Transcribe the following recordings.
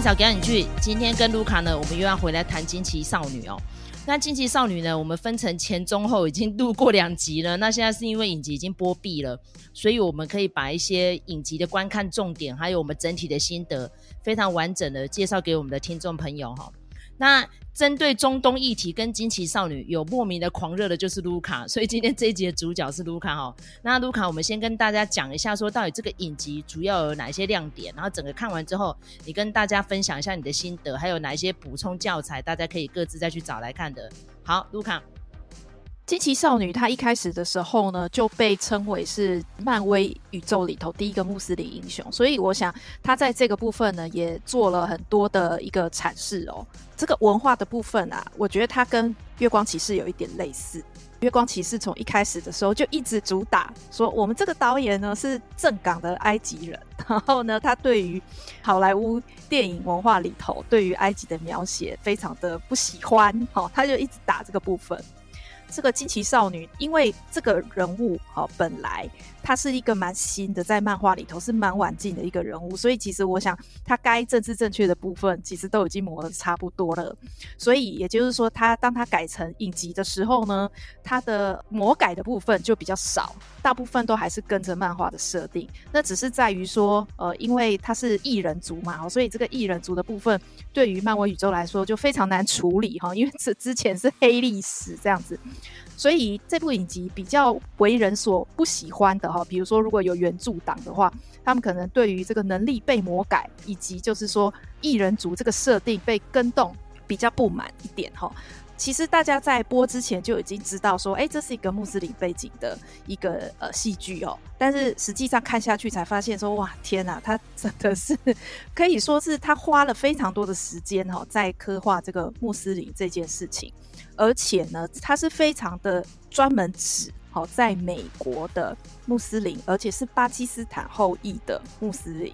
麦嫂给你去。今天跟卢卡呢，我们又要回来谈惊奇少女哦。那惊奇少女呢，我们分成前中后已经录过两集了。那现在是因为影集已经播毕了，所以我们可以把一些影集的观看重点，还有我们整体的心得，非常完整的介绍给我们的听众朋友哈。那针对中东议题跟惊奇少女有莫名的狂热的，就是卢卡，所以今天这一集的主角是卢卡哈。那卢卡，我们先跟大家讲一下，说到底这个影集主要有哪一些亮点，然后整个看完之后，你跟大家分享一下你的心得，还有哪一些补充教材，大家可以各自再去找来看的。好，卢卡。惊奇少女，她一开始的时候呢，就被称为是漫威宇宙里头第一个穆斯林英雄，所以我想她在这个部分呢，也做了很多的一个阐释哦。这个文化的部分啊，我觉得它跟月光骑士有一点类似。月光骑士从一开始的时候就一直主打说，我们这个导演呢是正港的埃及人，然后呢，他对于好莱坞电影文化里头对于埃及的描写非常的不喜欢，哦，他就一直打这个部分。这个惊奇少女，因为这个人物哈、本来他是一个蛮新的，在漫画里头是蛮晚进的一个人物，所以其实我想，他该政治正确的部分，其实都已经磨得差不多了。所以也就是说，他当他改成影集的时候呢，他的魔改的部分就比较少，大部分都还是跟着漫画的设定。那只是在于说，呃，因为他是异人族嘛，所以这个异人族的部分，对于漫威宇宙来说就非常难处理哈，因为这之前是黑历史这样子。所以这部影集比较为人所不喜欢的哈，比如说如果有原著党的话，他们可能对于这个能力被魔改，以及就是说异人族这个设定被跟动比较不满一点哈。其实大家在播之前就已经知道说，哎，这是一个穆斯林背景的一个呃戏剧哦，但是实际上看下去才发现说，哇，天哪，他真的是可以说是他花了非常多的时间哈，在刻画这个穆斯林这件事情。而且呢，他是非常的专门指好在美国的穆斯林，而且是巴基斯坦后裔的穆斯林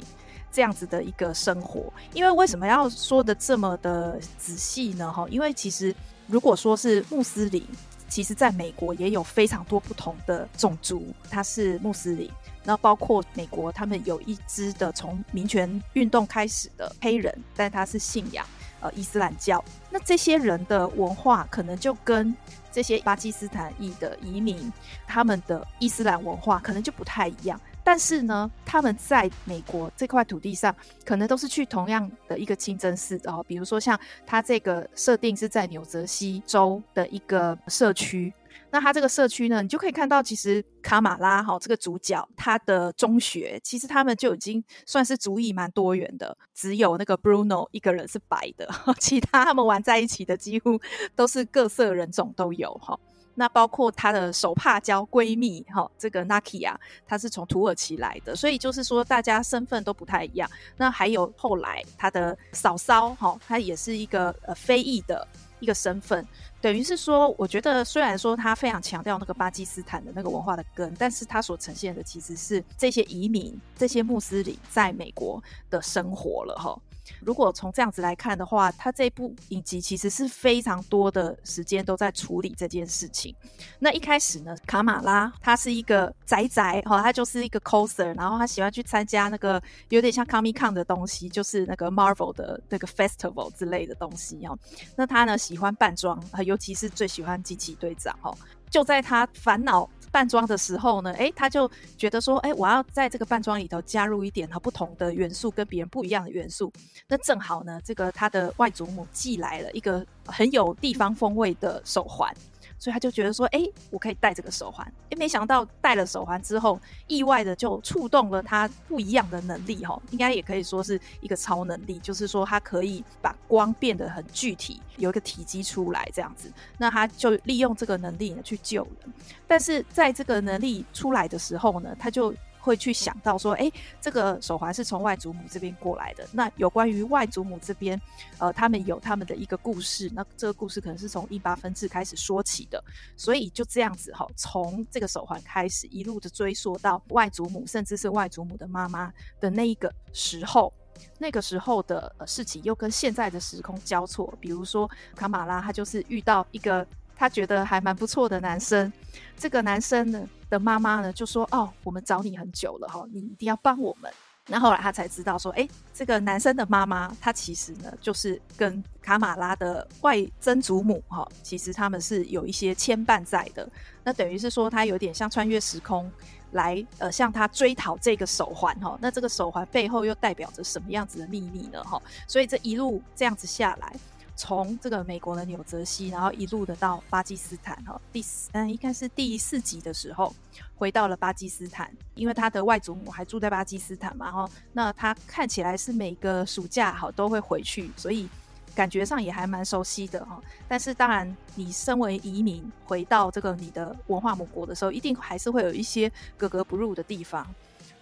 这样子的一个生活。因为为什么要说的这么的仔细呢？哈，因为其实如果说是穆斯林，其实在美国也有非常多不同的种族，他是穆斯林。那包括美国，他们有一支的从民权运动开始的黑人，但他是信仰。伊斯兰教，那这些人的文化可能就跟这些巴基斯坦裔的移民，他们的伊斯兰文化可能就不太一样。但是呢，他们在美国这块土地上，可能都是去同样的一个清真寺哦。比如说，像他这个设定是在纽泽西州的一个社区。那他这个社区呢，你就可以看到，其实卡马拉哈这个主角，他的中学其实他们就已经算是族裔蛮多元的，只有那个 Bruno 一个人是白的，其他他们玩在一起的几乎都是各色人种都有哈。那包括他的手帕交闺蜜哈，这个 Naki 啊她是从土耳其来的，所以就是说大家身份都不太一样。那还有后来他的嫂嫂哈，她也是一个呃非裔的一个身份。等于是说，我觉得虽然说他非常强调那个巴基斯坦的那个文化的根，但是他所呈现的其实是这些移民、这些穆斯林在美国的生活了哈。如果从这样子来看的话，他这部影集其实是非常多的时间都在处理这件事情。那一开始呢，卡马拉他是一个宅宅哈，他就是一个 coser，然后他喜欢去参加那个有点像 Comic Con 的东西，就是那个 Marvel 的那个 Festival 之类的东西哦。那他呢喜欢扮装，尤其是最喜欢惊奇队长哈。就在他烦恼。扮装的时候呢，哎，他就觉得说，哎，我要在这个扮装里头加入一点哈不同的元素，跟别人不一样的元素。那正好呢，这个他的外祖母寄来了一个很有地方风味的手环。所以他就觉得说，哎，我可以戴这个手环。哎，没想到戴了手环之后，意外的就触动了他不一样的能力，哈，应该也可以说是一个超能力，就是说他可以把光变得很具体，有一个体积出来这样子。那他就利用这个能力呢去救人，但是在这个能力出来的时候呢，他就。会去想到说，哎，这个手环是从外祖母这边过来的。那有关于外祖母这边，呃，他们有他们的一个故事。那这个故事可能是从印巴分治开始说起的。所以就这样子哈，从这个手环开始，一路的追溯到外祖母，甚至是外祖母的妈妈的那一个时候，那个时候的事情又跟现在的时空交错。比如说卡马拉，他就是遇到一个。他觉得还蛮不错的男生，这个男生呢的妈妈呢就说：“哦，我们找你很久了哈，你一定要帮我们那后来他才知道说，哎，这个男生的妈妈，他其实呢，就是跟卡马拉的外曾祖母哈，其实他们是有一些牵绊在的。那等于是说，他有点像穿越时空来，呃，向他追讨这个手环哈。那这个手环背后又代表着什么样子的秘密呢？哈，所以这一路这样子下来。从这个美国的纽泽西，然后一路的到巴基斯坦，哈，第四嗯，应该是第四集的时候回到了巴基斯坦，因为他的外祖母还住在巴基斯坦嘛，哈，那他看起来是每个暑假哈都会回去，所以感觉上也还蛮熟悉的哈。但是当然，你身为移民回到这个你的文化母国的时候，一定还是会有一些格格不入的地方。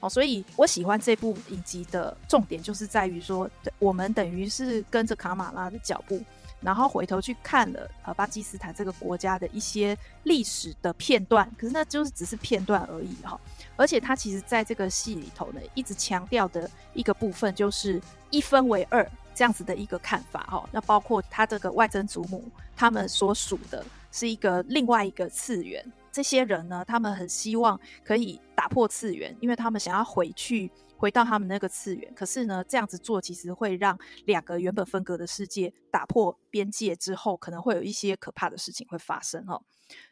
所以我喜欢这部影集的重点就是在于说，我们等于是跟着卡马拉的脚步，然后回头去看了呃巴基斯坦这个国家的一些历史的片段，可是那就是只是片段而已哈。而且他其实在这个戏里头呢，一直强调的一个部分就是一分为二这样子的一个看法哈。那包括他这个外曾祖母他们所属的是一个另外一个次元。这些人呢，他们很希望可以打破次元，因为他们想要回去，回到他们那个次元。可是呢，这样子做其实会让两个原本分隔的世界打破边界之后，可能会有一些可怕的事情会发生哦。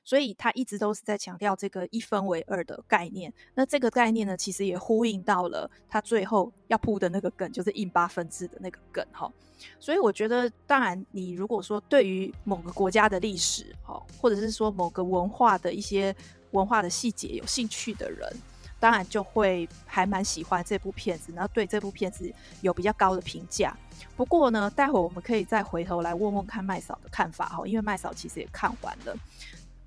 所以他一直都是在强调这个一分为二的概念。那这个概念呢，其实也呼应到了他最后要铺的那个梗，就是印巴分制的那个梗哈。所以我觉得，当然你如果说对于某个国家的历史哈，或者是说某个文化的一些文化的细节有兴趣的人，当然就会还蛮喜欢这部片子，然后对这部片子有比较高的评价。不过呢，待会我们可以再回头来问问看麦嫂的看法哈，因为麦嫂其实也看完了。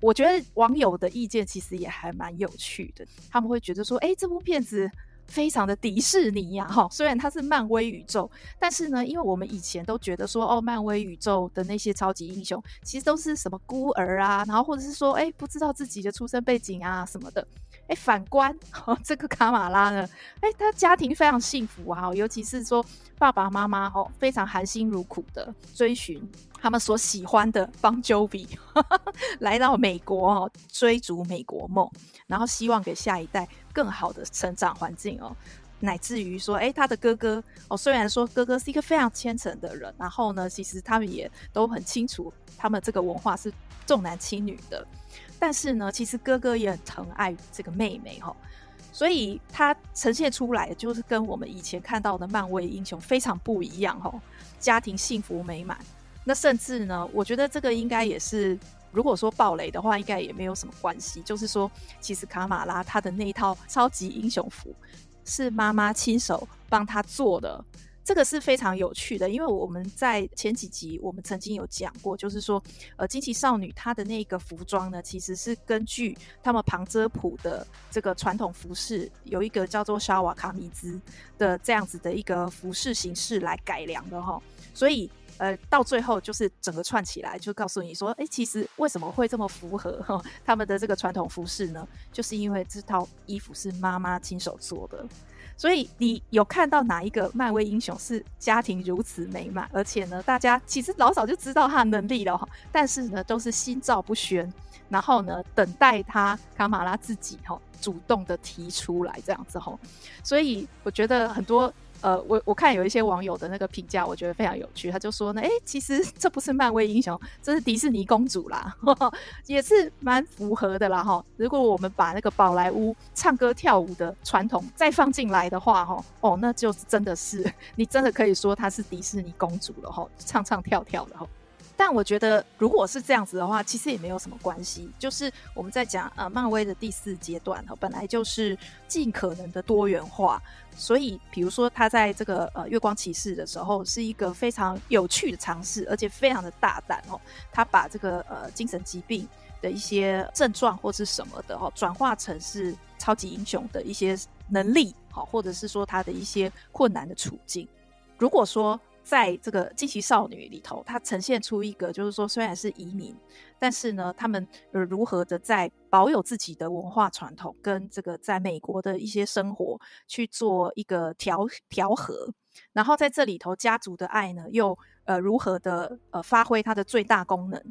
我觉得网友的意见其实也还蛮有趣的，他们会觉得说，哎，这部片子非常的迪士尼呀，哈，虽然它是漫威宇宙，但是呢，因为我们以前都觉得说，哦，漫威宇宙的那些超级英雄其实都是什么孤儿啊，然后或者是说，哎，不知道自己的出生背景啊什么的。哎，反观哦，这个卡马拉呢，哎，他家庭非常幸福啊，尤其是说爸爸妈妈哦，非常含辛茹苦的追寻他们所喜欢的邦乔比，来到美国哦，追逐美国梦，然后希望给下一代更好的成长环境哦，乃至于说，哎，他的哥哥哦，虽然说哥哥是一个非常虔诚的人，然后呢，其实他们也都很清楚，他们这个文化是重男轻女的。但是呢，其实哥哥也很疼爱这个妹妹哈，所以他呈现出来就是跟我们以前看到的漫威英雄非常不一样哈。家庭幸福美满，那甚至呢，我觉得这个应该也是，如果说暴雷的话，应该也没有什么关系。就是说，其实卡马拉他的那一套超级英雄服是妈妈亲手帮他做的。这个是非常有趣的，因为我们在前几集我们曾经有讲过，就是说，呃，惊奇少女她的那个服装呢，其实是根据他们旁遮普的这个传统服饰，有一个叫做沙瓦卡米兹的这样子的一个服饰形式来改良的哈，所以。呃，到最后就是整个串起来，就告诉你说，哎，其实为什么会这么符合他们的这个传统服饰呢？就是因为这套衣服是妈妈亲手做的。所以你有看到哪一个漫威英雄是家庭如此美满，而且呢，大家其实老早就知道他的能力了哈，但是呢，都是心照不宣，然后呢，等待他卡玛拉自己哈主动的提出来这样子哈。所以我觉得很多。呃，我我看有一些网友的那个评价，我觉得非常有趣。他就说呢，哎，其实这不是漫威英雄，这是迪士尼公主啦，呵 呵也是蛮符合的啦哈。如果我们把那个宝莱坞唱歌跳舞的传统再放进来的话，哈，哦，那就真的是你真的可以说她是迪士尼公主了哈，唱唱跳跳的哈。但我觉得，如果是这样子的话，其实也没有什么关系。就是我们在讲呃，漫威的第四阶段哈，本来就是尽可能的多元化。所以，比如说他在这个呃月光骑士的时候，是一个非常有趣的尝试，而且非常的大胆哦。他把这个呃精神疾病的一些症状或是什么的哦，转化成是超级英雄的一些能力，好，或者是说他的一些困难的处境。如果说，在这个惊奇少女里头，它呈现出一个，就是说虽然是移民，但是呢，他们呃如何的在保有自己的文化传统，跟这个在美国的一些生活去做一个调调和，然后在这里头家族的爱呢，又呃如何的呃发挥它的最大功能？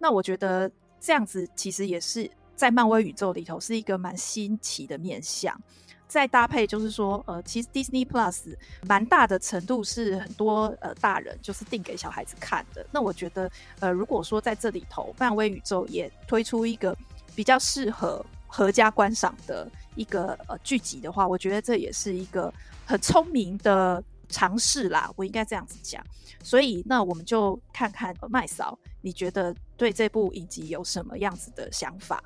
那我觉得这样子其实也是在漫威宇宙里头是一个蛮新奇的面向。再搭配就是说，呃，其实 Disney Plus 蛮大的程度是很多呃大人就是定给小孩子看的。那我觉得，呃，如果说在这里头，漫威宇宙也推出一个比较适合合家观赏的一个呃剧集的话，我觉得这也是一个很聪明的尝试啦。我应该这样子讲。所以，那我们就看看麦嫂，你觉得对这部影集有什么样子的想法？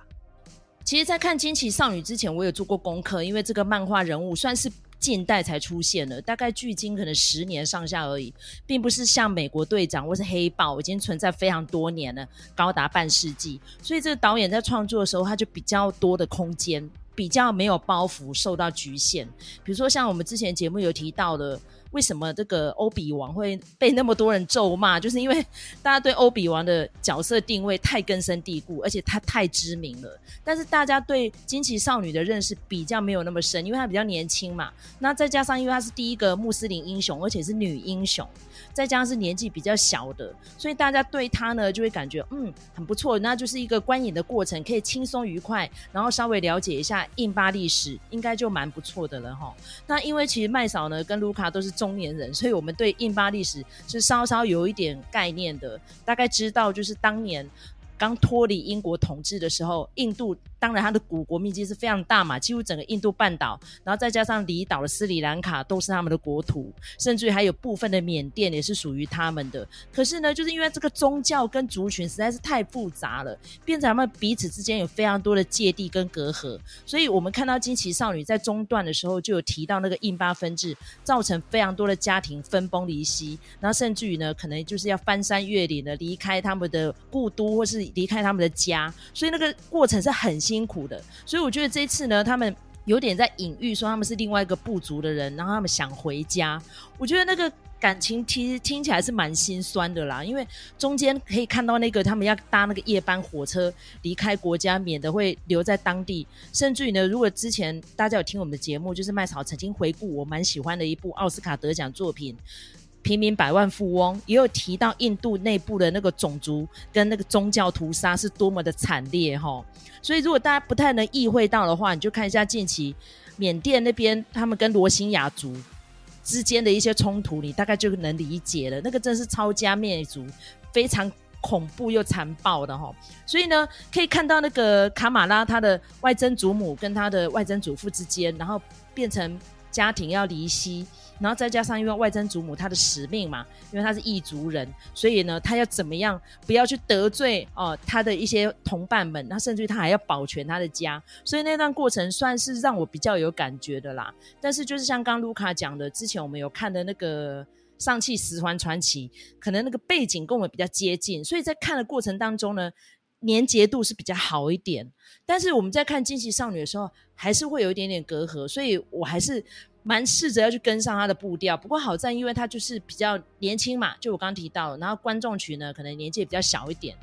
其实，在看《惊奇少女》之前，我有做过功课，因为这个漫画人物算是近代才出现的，大概距今可能十年上下而已，并不是像美国队长或是黑豹已经存在非常多年了，高达半世纪。所以，这个导演在创作的时候，他就比较多的空间，比较没有包袱，受到局限。比如说，像我们之前节目有提到的。为什么这个欧比王会被那么多人咒骂？就是因为大家对欧比王的角色定位太根深蒂固，而且他太知名了。但是大家对惊奇少女的认识比较没有那么深，因为她比较年轻嘛。那再加上因为她是第一个穆斯林英雄，而且是女英雄，再加上是年纪比较小的，所以大家对他呢就会感觉嗯很不错。那就是一个观影的过程，可以轻松愉快，然后稍微了解一下印巴历史，应该就蛮不错的了哈。那因为其实麦嫂呢跟卢卡都是。中年人，所以我们对印巴历史是稍稍有一点概念的，大概知道就是当年刚脱离英国统治的时候，印度。当然，它的古国面积是非常大嘛，几乎整个印度半岛，然后再加上离岛的斯里兰卡都是他们的国土，甚至于还有部分的缅甸也是属于他们的。可是呢，就是因为这个宗教跟族群实在是太复杂了，变成他们彼此之间有非常多的芥蒂跟隔阂。所以我们看到惊奇少女在中段的时候就有提到那个印巴分治，造成非常多的家庭分崩离析，然后甚至于呢，可能就是要翻山越岭的离开他们的故都或是离开他们的家，所以那个过程是很。辛苦的，所以我觉得这一次呢，他们有点在隐喻说他们是另外一个部族的人，然后他们想回家。我觉得那个感情其实听起来是蛮心酸的啦，因为中间可以看到那个他们要搭那个夜班火车离开国家，免得会留在当地。甚至于呢，如果之前大家有听我们的节目，就是麦草曾经回顾我蛮喜欢的一部奥斯卡得奖作品。平民百万富翁也有提到印度内部的那个种族跟那个宗教屠杀是多么的惨烈哈，所以如果大家不太能意会到的话，你就看一下近期缅甸那边他们跟罗兴亚族之间的一些冲突，你大概就能理解了。那个真是抄家灭族，非常恐怖又残暴的哈。所以呢，可以看到那个卡马拉他的外曾祖母跟他的外曾祖父之间，然后变成家庭要离析。然后再加上，因为外曾祖母她的使命嘛，因为她是异族人，所以呢，她要怎么样不要去得罪哦她的一些同伴们，那甚至于她还要保全她的家，所以那段过程算是让我比较有感觉的啦。但是就是像刚卢卡讲的，之前我们有看的那个《上气十环传奇》，可能那个背景跟我们比较接近，所以在看的过程当中呢，连结度是比较好一点。但是我们在看惊奇少女的时候，还是会有一点点隔阂，所以我还是。蛮试着要去跟上他的步调，不过好在，因为他就是比较年轻嘛，就我刚刚提到，然后观众群呢，可能年纪也比较小一点，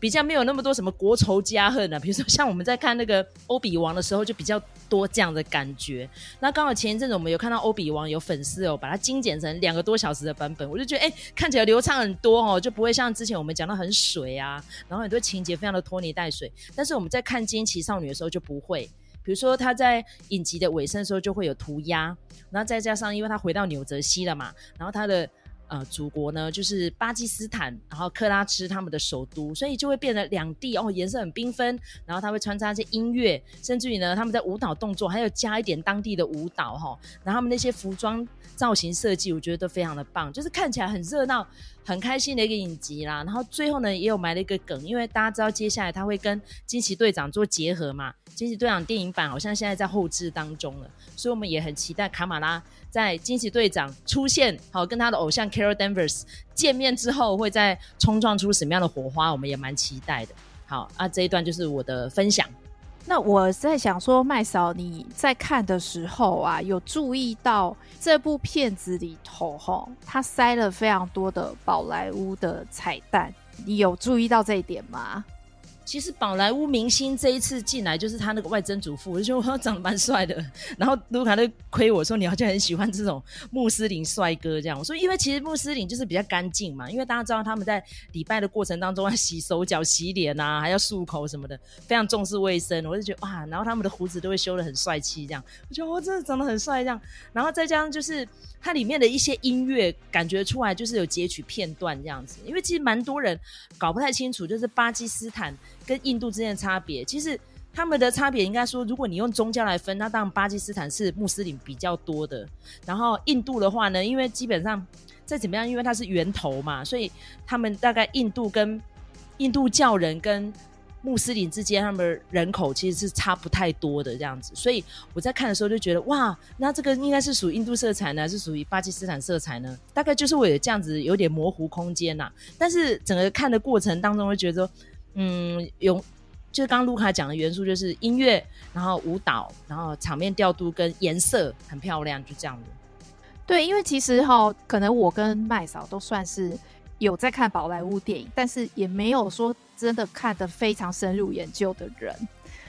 比较没有那么多什么国仇家恨啊。比如说像我们在看那个欧比王的时候，就比较多这样的感觉。那刚好前一阵子我们有看到欧比王有粉丝哦，把它精简成两个多小时的版本，我就觉得哎、看起来流畅很多哦，就不会像之前我们讲的很水啊，然后很多情节非常的拖泥带水。但是我们在看惊奇少女的时候就不会。比如说他在影集的尾声的时候就会有涂鸦，然后再加上因为他回到纽泽西了嘛，然后他的呃祖国呢就是巴基斯坦，然后克拉兹他们的首都，所以就会变得两地哦颜色很缤纷，然后他会穿插一些音乐，甚至于呢他们在舞蹈动作还有加一点当地的舞蹈哈、然后他们那些服装造型设计我觉得都非常的棒，就是看起来很热闹。很开心的一个影集啦，然后最后呢也有埋了一个梗，因为大家知道接下来他会跟惊奇队长做结合嘛，惊奇队长电影版好像现在在后制当中了，所以我们也很期待卡马拉在惊奇队长出现，好跟他的偶像 Carol Danvers 见面之后会再冲撞出什么样的火花，我们也蛮期待的。好啊，这一段就是我的分享。那我在想说，麦嫂你在看的时候啊，有注意到这部片子里头哈，它塞了非常多的宝莱坞的彩蛋，你有注意到这一点吗？其实宝莱坞明星这一次进来就是他那个外曾祖父，我就觉得他长得蛮帅的。然后卢卡就亏我说，你好像很喜欢这种穆斯林帅哥这样。我说因为其实穆斯林就是比较干净嘛，因为大家知道他们在礼拜的过程当中要洗手脚、洗脸啊，还要漱口什么的，非常重视卫生。我就觉得哇，然后他们的胡子都会修得很帅气这样，我觉得我真的长得很帅这样。然后再加上就是它里面的一些音乐，感觉出来就是有截取片段这样子。因为其实蛮多人搞不太清楚，就是巴基斯坦。跟印度之间的差别，其实他们的差别应该说，如果你用宗教来分，那当然巴基斯坦是穆斯林比较多的。然后印度的话呢，因为基本上再怎么样，因为它是源头嘛，所以他们大概印度跟印度教人跟穆斯林之间，他们人口其实是差不太多的这样子。所以我在看的时候就觉得，哇，那这个应该是属于印度色彩呢，还是属于巴基斯坦色彩呢？大概就是我有这样子有点模糊空间呐、但是整个看的过程当中，会觉得说。嗯，有就是刚刚卢卡讲的元素，就是音乐，然后舞蹈，然后场面调度跟颜色很漂亮，就这样子。对，因为其实哈，可能我跟麦嫂都算是有在看宝莱坞电影，但是也没有说真的看得非常深入研究的人。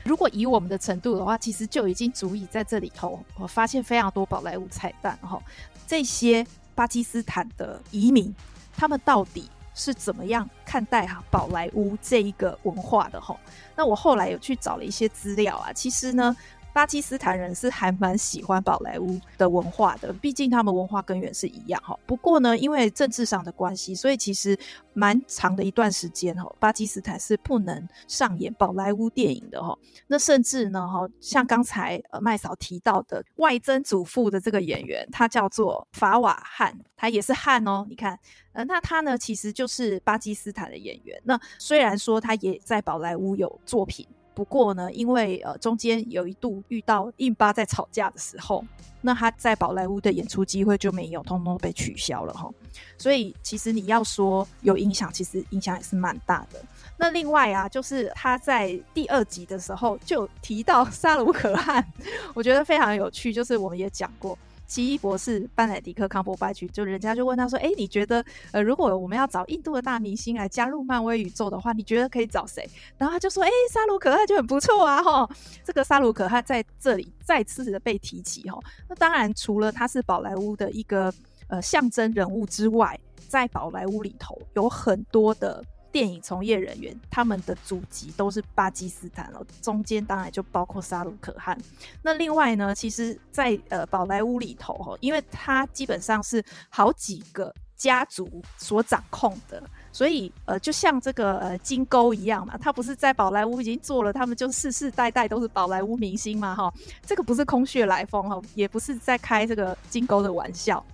如果以我们的程度的话，其实就已经足以在这里头，我发现非常多宝莱坞彩蛋哈。这些巴基斯坦的移民，他们到底是怎么样看待哈宝莱坞这一个文化的吼？那我后来有去找了一些资料啊，其实呢。巴基斯坦人是还蛮喜欢宝莱坞的文化的，毕竟他们文化根源是一样哈。不过呢，因为政治上的关系，所以其实蛮长的一段时间哈，巴基斯坦是不能上演宝莱坞电影的哈。那甚至呢哈，像刚才呃麦嫂提到的外曾祖父的这个演员，他叫做法瓦汉，他也是汉哦。你看，呃，那他呢其实就是巴基斯坦的演员。那虽然说他也在宝莱坞有作品。不过呢，因为呃中间有一度遇到印巴在吵架的时候，那他在宝莱坞的演出机会就没有，通通被取消了哈。所以其实你要说有影响，其实影响也是蛮大的。那另外啊，就是他在第二集的时候就提到 沙鲁可汗，我觉得非常有趣，就是我们也讲过。奇异博士班乃狄克康伯拜区，就人家就问他说：“哎、你觉得呃，如果我们要找印度的大明星来加入漫威宇宙的话，你觉得可以找谁？”然后他就说：“哎、沙鲁可汗就很不错啊，哈，这个沙鲁可汗在这里再次的被提起，哈。那当然，除了他是宝莱坞的一个呃象征人物之外，在宝莱坞里头有很多的。”电影从业人员，他们的祖籍都是巴基斯坦了，中间当然就包括沙鲁可汗。那另外呢，其实在，呃宝莱坞里头哈，因为它基本上是好几个家族所掌控的，所以呃，就像这个呃金钩一样嘛，他不是在宝莱坞已经做了，他们就世世代代都是宝莱坞明星嘛哈。这个不是空穴来风哈，也不是在开这个金钩的玩笑。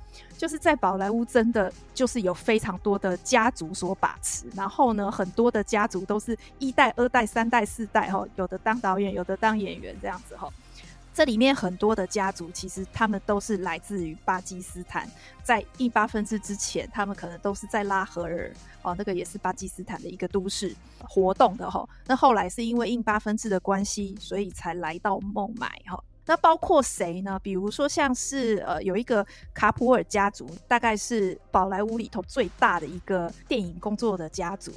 就是在宝莱坞，真的就是有非常多的家族所把持，然后呢，很多的家族都是一代、二代、三代、四代哈，有的当导演，有的当演员这样子哈。这里面很多的家族，其实他们都是来自于巴基斯坦，在印巴分治之前，他们可能都是在拉合尔哦，那个也是巴基斯坦的一个都市活动的哈。那后来是因为印巴分治的关系，所以才来到孟买哈。那包括谁呢？比如说像是呃有一个卡普尔家族，大概是宝莱坞里头最大的一个电影工作的家族。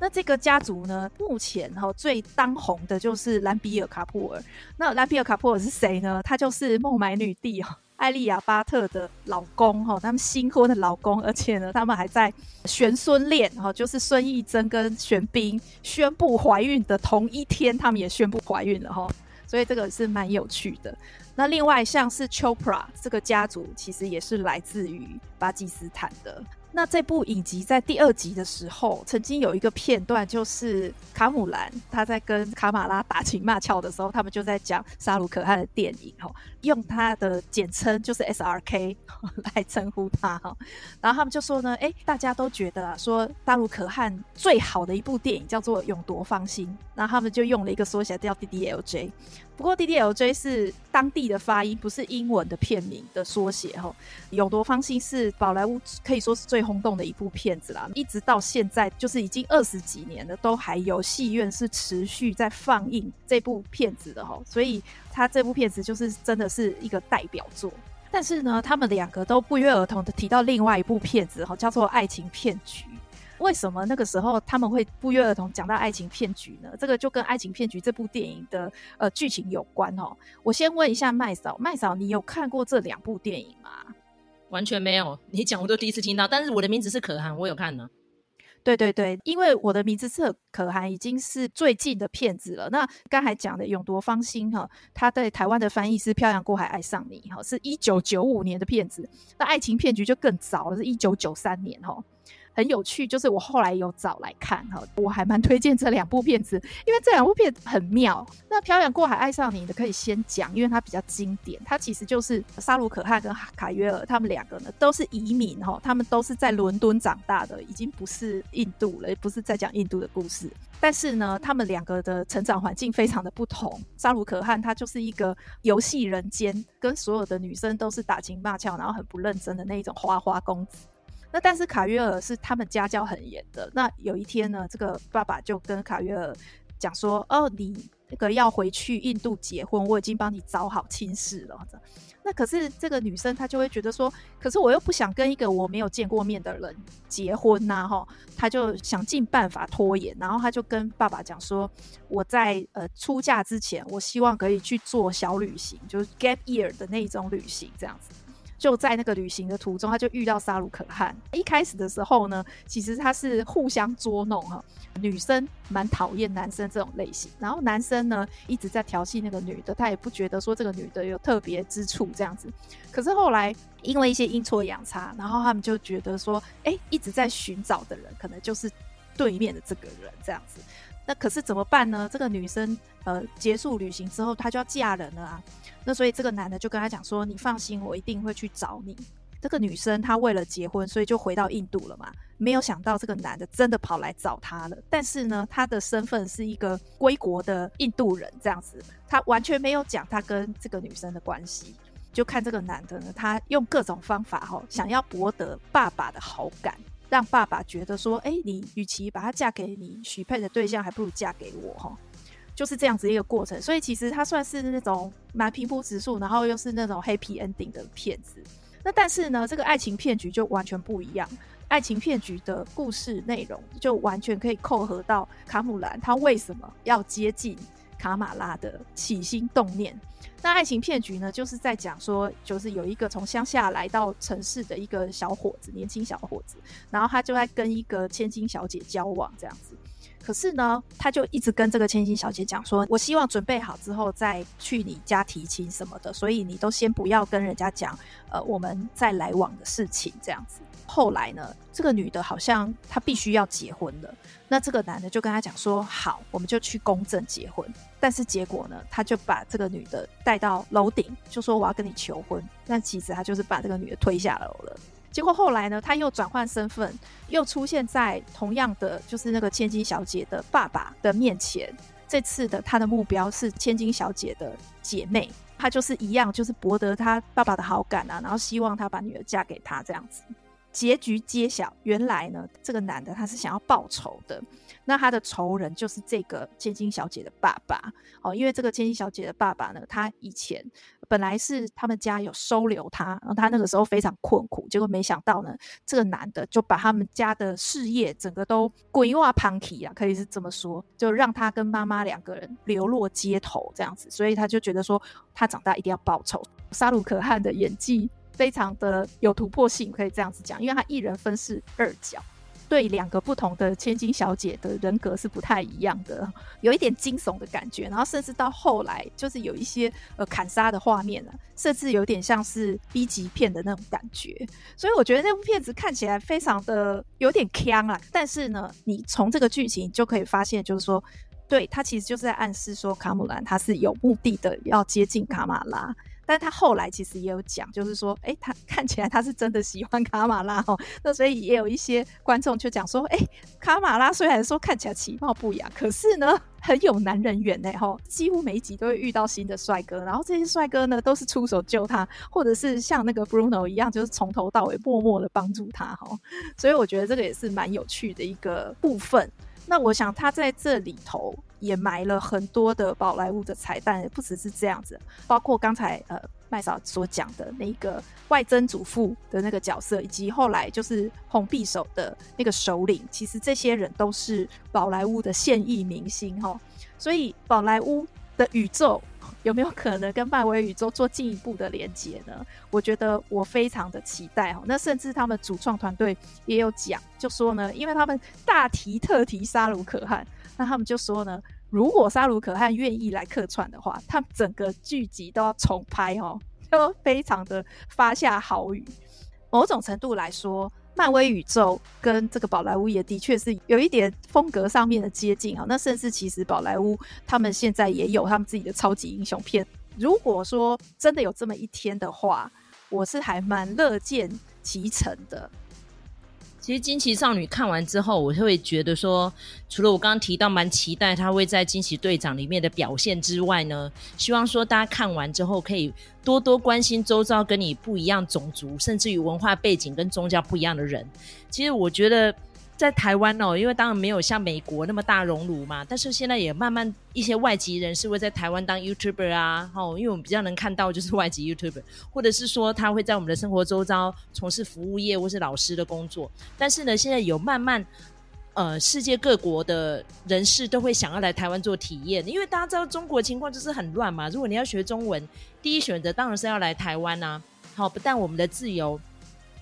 那这个家族呢，目前哈最当红的就是兰比尔卡普尔。那兰比尔卡普尔是谁呢？他就是孟买女帝哦艾莉亚巴特的老公哈，他们新婚的老公，而且呢，他们还在玄孙恋哈，就是孙艺珍跟玄彬宣布怀孕的同一天，他们也宣布怀孕了哈。所以这个是蛮有趣的。那另外像是 Chopra 这个家族，其实也是来自于巴基斯坦的。那这部影集在第二集的时候，曾经有一个片段，就是卡姆兰他在跟卡马拉打情骂俏的时候，他们就在讲沙鲁可汗的电影，哈，用他的简称就是 SRK 来称呼他，哈。然后他们就说呢，哎，大家都觉得啊，说沙鲁可汗最好的一部电影叫做《勇夺芳心》，然后他们就用了一个缩写叫 DDLJ。不过 DDLJ 是当地的发音，不是英文的片名的缩写哈。勇夺芳心是宝莱坞可以说是最轰动的一部片子啦，一直到现在就是已经二十几年了，都还有戏院是持续在放映这部片子的哈。所以他这部片子就是真的是一个代表作。但是呢，他们两个都不约而同的提到另外一部片子哈，叫做《爱情骗局》。为什么那个时候他们会不约而同讲到爱情骗局呢？这个就跟《爱情骗局》这部电影的呃剧情有关哦。我先问一下麦嫂，麦嫂，你有看过这两部电影吗？完全没有，你讲我都第一次听到。但是我的名字是可汗，我有看呢。对对对，因为我的名字是可汗，已经是最近的片子了。那刚才讲的《勇夺芳心》哈，它在台湾的翻译是《漂洋过海爱上你》哈，是一九九五年的片子。那《爱情骗局》就更早了，是一九九三年哈。很有趣，就是我后来有找来看哈，我还蛮推荐这两部片子，因为这两部片很妙。那《漂洋过海爱上你》的可以先讲，因为它比较经典。它其实就是沙鲁可汗跟卡约尔他们两个呢都是移民哈，他们都是在伦敦长大的，已经不是印度了，也不是在讲印度的故事。但是呢，他们两个的成长环境非常的不同。沙鲁可汗他就是一个游戏人间，跟所有的女生都是打情骂俏，然后很不认真的那一种花花公子。那但是卡约尔是他们家教很严的。那有一天呢，这个爸爸就跟卡约尔讲说：“哦，你那个要回去印度结婚，我已经帮你找好亲事了。”那可是这个女生她就会觉得说：“可是我又不想跟一个我没有见过面的人结婚呐，哈。”她就想尽办法拖延，然后她就跟爸爸讲说：“我在呃出嫁之前，我希望可以去做小旅行，就是 gap year 的那种旅行，这样子。”就在那个旅行的途中，他就遇到沙鲁可汗。一开始的时候呢，其实他是互相捉弄哈。女生蛮讨厌男生这种类型，然后男生呢一直在调戏那个女的，他也不觉得说这个女的有特别之处这样子。可是后来因为一些阴错阳差，然后他们就觉得说，哎、一直在寻找的人可能就是对面的这个人这样子。那可是怎么办呢？这个女生呃结束旅行之后，她就要嫁人了啊。那所以这个男的就跟他讲说：“你放心，我一定会去找你。”这个女生她为了结婚，所以就回到印度了嘛。没有想到这个男的真的跑来找她了。但是呢，他的身份是一个归国的印度人，这样子，他完全没有讲他跟这个女生的关系。就看这个男的呢，他用各种方法哈，想要博得爸爸的好感。让爸爸觉得说，哎，你与其把她嫁给你许配的对象，还不如嫁给我哈，就是这样子一个过程。所以其实他算是那种蛮平铺直述，然后又是那种 happy ending 的片子。那但是呢，这个爱情骗局就完全不一样。爱情骗局的故事内容就完全可以扣合到卡姆兰他为什么要接近卡玛拉的起心动念。那爱情骗局呢，就是在讲说，就是有一个从乡下来到城市的一个小伙子，年轻小伙子，然后他就在跟一个千金小姐交往这样子。可是呢，他就一直跟这个千金小姐讲说，我希望准备好之后再去你家提亲什么的，所以你都先不要跟人家讲，呃，我们再来往的事情这样子。后来呢，这个女的好像她必须要结婚了，那这个男的就跟她讲说，好，我们就去公证结婚。但是结果呢，他就把这个女的带到楼顶，就说我要跟你求婚。但其实他就是把这个女的推下楼了。结果后来呢，他又转换身份，又出现在同样的就是那个千金小姐的爸爸的面前。这次的他的目标是千金小姐的姐妹，他就是一样，就是博得他爸爸的好感啊，然后希望他把女儿嫁给他这样子。结局揭晓，原来呢，这个男的他是想要报仇的。那他的仇人就是这个千金小姐的爸爸哦，因为这个千金小姐的爸爸呢，他以前本来是他们家有收留他，然后他那个时候非常困苦，结果没想到呢，这个男的就把他们家的事业整个都规划旁体啊，可以是这么说，就让他跟妈妈两个人流落街头这样子，所以他就觉得说，他长大一定要报仇。沙鲁可汗的演技。非常的有突破性，可以这样子讲，因为他一人分饰二角，对两个不同的千金小姐的人格是不太一样的，有一点惊悚的感觉，然后甚至到后来就是有一些呃砍杀的画面了，甚至有点像是 B 级片的那种感觉，所以我觉得那部片子看起来非常的有点锵啊，但是呢，你从这个剧情就可以发现，就是说，对，他其实就是在暗示说卡姆兰他是有目的的要接近卡玛拉。但他后来其实也有讲，就是说，哎，他看起来他是真的喜欢卡马拉哦。那所以也有一些观众就讲说，哎，卡马拉虽然说看起来其貌不扬，可是呢很有男人缘呢。吼。几乎每一集都会遇到新的帅哥，然后这些帅哥呢都是出手救他，或者是像那个 Bruno 一样，就是从头到尾默默的帮助他哈。所以我觉得这个也是蛮有趣的一个部分。那我想他在这里头也埋了很多的宝莱坞的彩蛋，不只是这样子，包括刚才呃麦嫂所讲的那个外曾祖父的那个角色，以及后来就是红匕首的那个首领，其实这些人都是宝莱坞的现役明星哈。所以宝莱坞的宇宙有没有可能跟漫威宇宙做进一步的连接呢？我觉得我非常的期待哈。那甚至他们主创团队也有讲，就说呢，因为他们大提特提沙鲁可汗，那他们就说呢。如果沙鲁可汗愿意来客串的话，他们整个剧集都要重拍哦，就非常的发下豪语。某种程度来说，漫威宇宙跟这个宝莱坞也的确是有一点风格上面的接近啊。那甚至其实宝莱坞他们现在也有他们自己的超级英雄片。如果说真的有这么一天的话，我是还蛮乐见其成的。其实惊奇少女看完之后，我就会觉得说，除了我刚刚提到蛮期待她会在惊奇队长里面的表现之外呢，希望说大家看完之后可以多多关心周遭跟你不一样种族，甚至于文化背景跟宗教不一样的人。其实我觉得。在台湾哦，因为当然没有像美国那么大熔炉嘛，但是现在也慢慢一些外籍人士会在台湾当 YouTuber 啊，哦，因为我们比较能看到就是外籍 YouTuber，或者是说他会在我们的生活周遭从事服务业或是老师的工作。但是呢，现在有慢慢呃世界各国的人士都会想要来台湾做体验，因为大家知道中国情况就是很乱嘛。如果你要学中文，第一选择当然是要来台湾啊。好，不但我们的自由。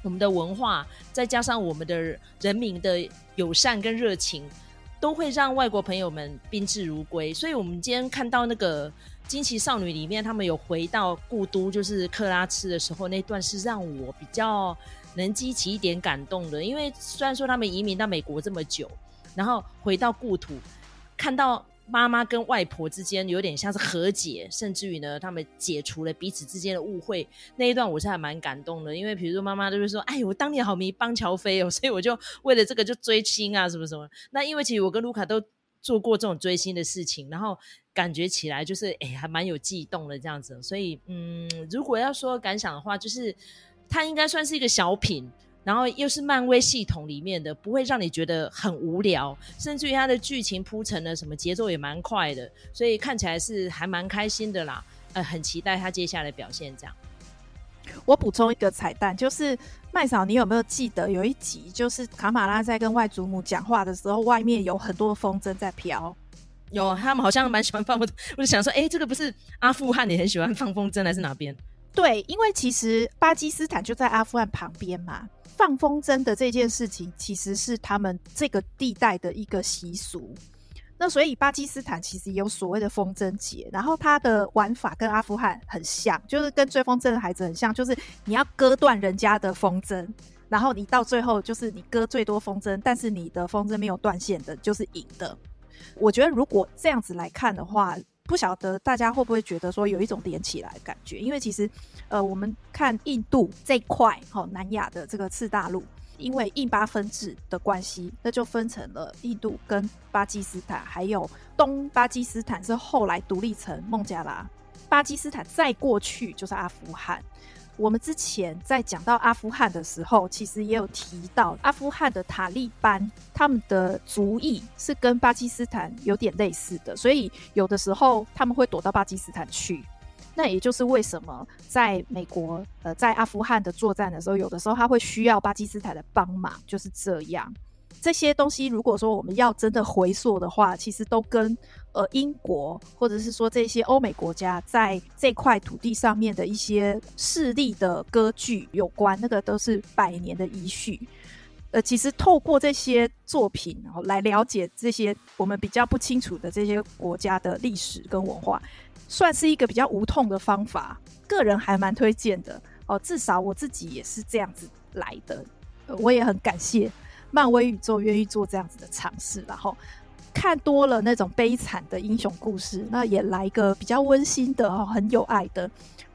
我们的文化，再加上我们的人民的友善跟热情，都会让外国朋友们宾至如归。所以，我们今天看到那个《惊奇少女》里面，他们有回到故都，就是克拉茨的时候，那段是让我比较能激起一点感动的。因为虽然说他们移民到美国这么久，然后回到故土，看到。妈妈跟外婆之间有点像是和解，甚至于呢，他们解除了彼此之间的误会。那一段我是还蛮感动的，因为比如说妈妈就是说：“哎，我当年好迷邦乔飞哦，所以我就为了这个就追星啊，什么什么。”那因为其实我跟卢卡都做过这种追星的事情，然后感觉起来就是哎，还蛮有悸动的这样子。所以嗯，如果要说感想的话，就是它应该算是一个小品。然后又是漫威系统里面的，不会让你觉得很无聊，甚至于它的剧情铺陈的什么节奏也蛮快的，所以看起来是还蛮开心的啦。呃，很期待他接下来表现。这样，我补充一个彩蛋，就是麦嫂，你有没有记得有一集，就是卡马拉在跟外祖母讲话的时候，外面有很多风筝在飘？有，他们好像蛮喜欢放风筝。我就想说，哎，这个不是阿富汗，你很喜欢放风筝，还是哪边？对，因为其实巴基斯坦就在阿富汗旁边嘛。放风筝的这件事情，其实是他们这个地带的一个习俗。那所以巴基斯坦其实也有所谓的风筝节，然后它的玩法跟阿富汗很像，就是跟追风筝的孩子很像，就是你要割断人家的风筝，然后你到最后就是你割最多风筝，但是你的风筝没有断线的，就是赢的。我觉得如果这样子来看的话，不晓得大家会不会觉得说有一种连起来感觉？因为其实，呃，我们看印度这块，哈，南亚的这个次大陆，因为印巴分治的关系，那就分成了印度跟巴基斯坦，还有东巴基斯坦是后来独立成孟加拉，巴基斯坦再过去就是阿富汗。我们之前在讲到阿富汗的时候，其实也有提到阿富汗的塔利班，他们的族裔是跟巴基斯坦有点类似的，所以有的时候他们会躲到巴基斯坦去。那也就是为什么在美国，呃，在阿富汗的作战的时候，有的时候他会需要巴基斯坦的帮忙，就是这样。这些东西，如果说我们要真的回溯的话，其实都跟呃英国或者是说这些欧美国家在这块土地上面的一些势力的割据有关，那个都是百年的遗绪。呃，其实透过这些作品，然后来了解这些我们比较不清楚的这些国家的历史跟文化，算是一个比较无痛的方法。个人还蛮推荐的哦，至少我自己也是这样子来的，我也很感谢。漫威宇宙愿意做这样子的尝试，然后看多了那种悲惨的英雄故事，那也来一个比较温馨的、很有爱的。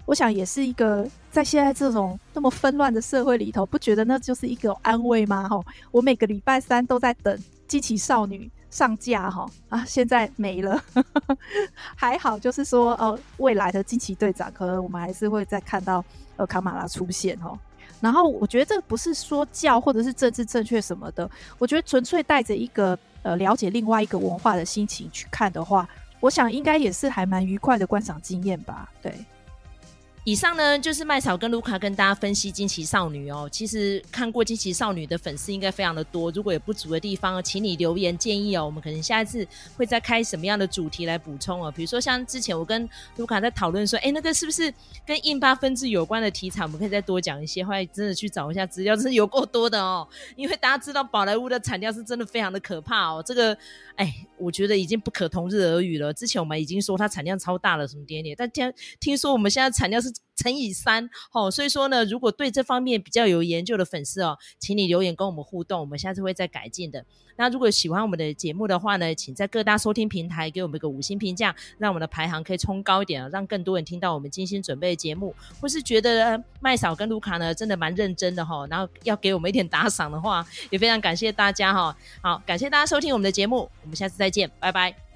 我想也是一个在现在这种那么纷乱的社会里头，不觉得那就是一个安慰吗？哈，我每个礼拜三都在等《惊奇少女》上架，哈 啊，现在没了，还好，就是说，哦，未来的惊奇队长，可能我们还是会再看到呃卡马拉出现，哈。然后我觉得这不是说教或者是政治正确什么的，我觉得纯粹带着一个呃了解另外一个文化的心情去看的话，我想应该也是还蛮愉快的观赏经验吧。对，以上呢就是麦草跟卢卡跟大家分析惊奇少女哦。其实看过惊奇少女的粉丝应该非常的多，如果有不足的地方，请你留言建议哦。我们可能下一次会再开什么样的主题来补充哦。比如说像之前我跟卢卡在讨论说，哎，那个是不是跟印巴分治有关的题材，我们可以再多讲一些。后来真的去找一下资料，真是有够多的哦。因为大家知道宝莱坞的产量是真的非常的可怕哦。这个，哎，我觉得已经不可同日而语了。之前我们已经说它产量超大了，什么点点，但听听说我们现在产量是。乘以三，哦，所以说呢，如果对这方面比较有研究的粉丝哦，请你留言跟我们互动，我们下次会再改进的。那如果喜欢我们的节目的话呢，请在各大收听平台给我们一个五星评价，让我们的排行可以冲高一点，让更多人听到我们精心准备的节目。或是觉得麦嫂跟卢卡呢真的蛮认真的哈，然后要给我们一点打赏的话，也非常感谢大家哈。好，感谢大家收听我们的节目，我们下次再见，拜拜。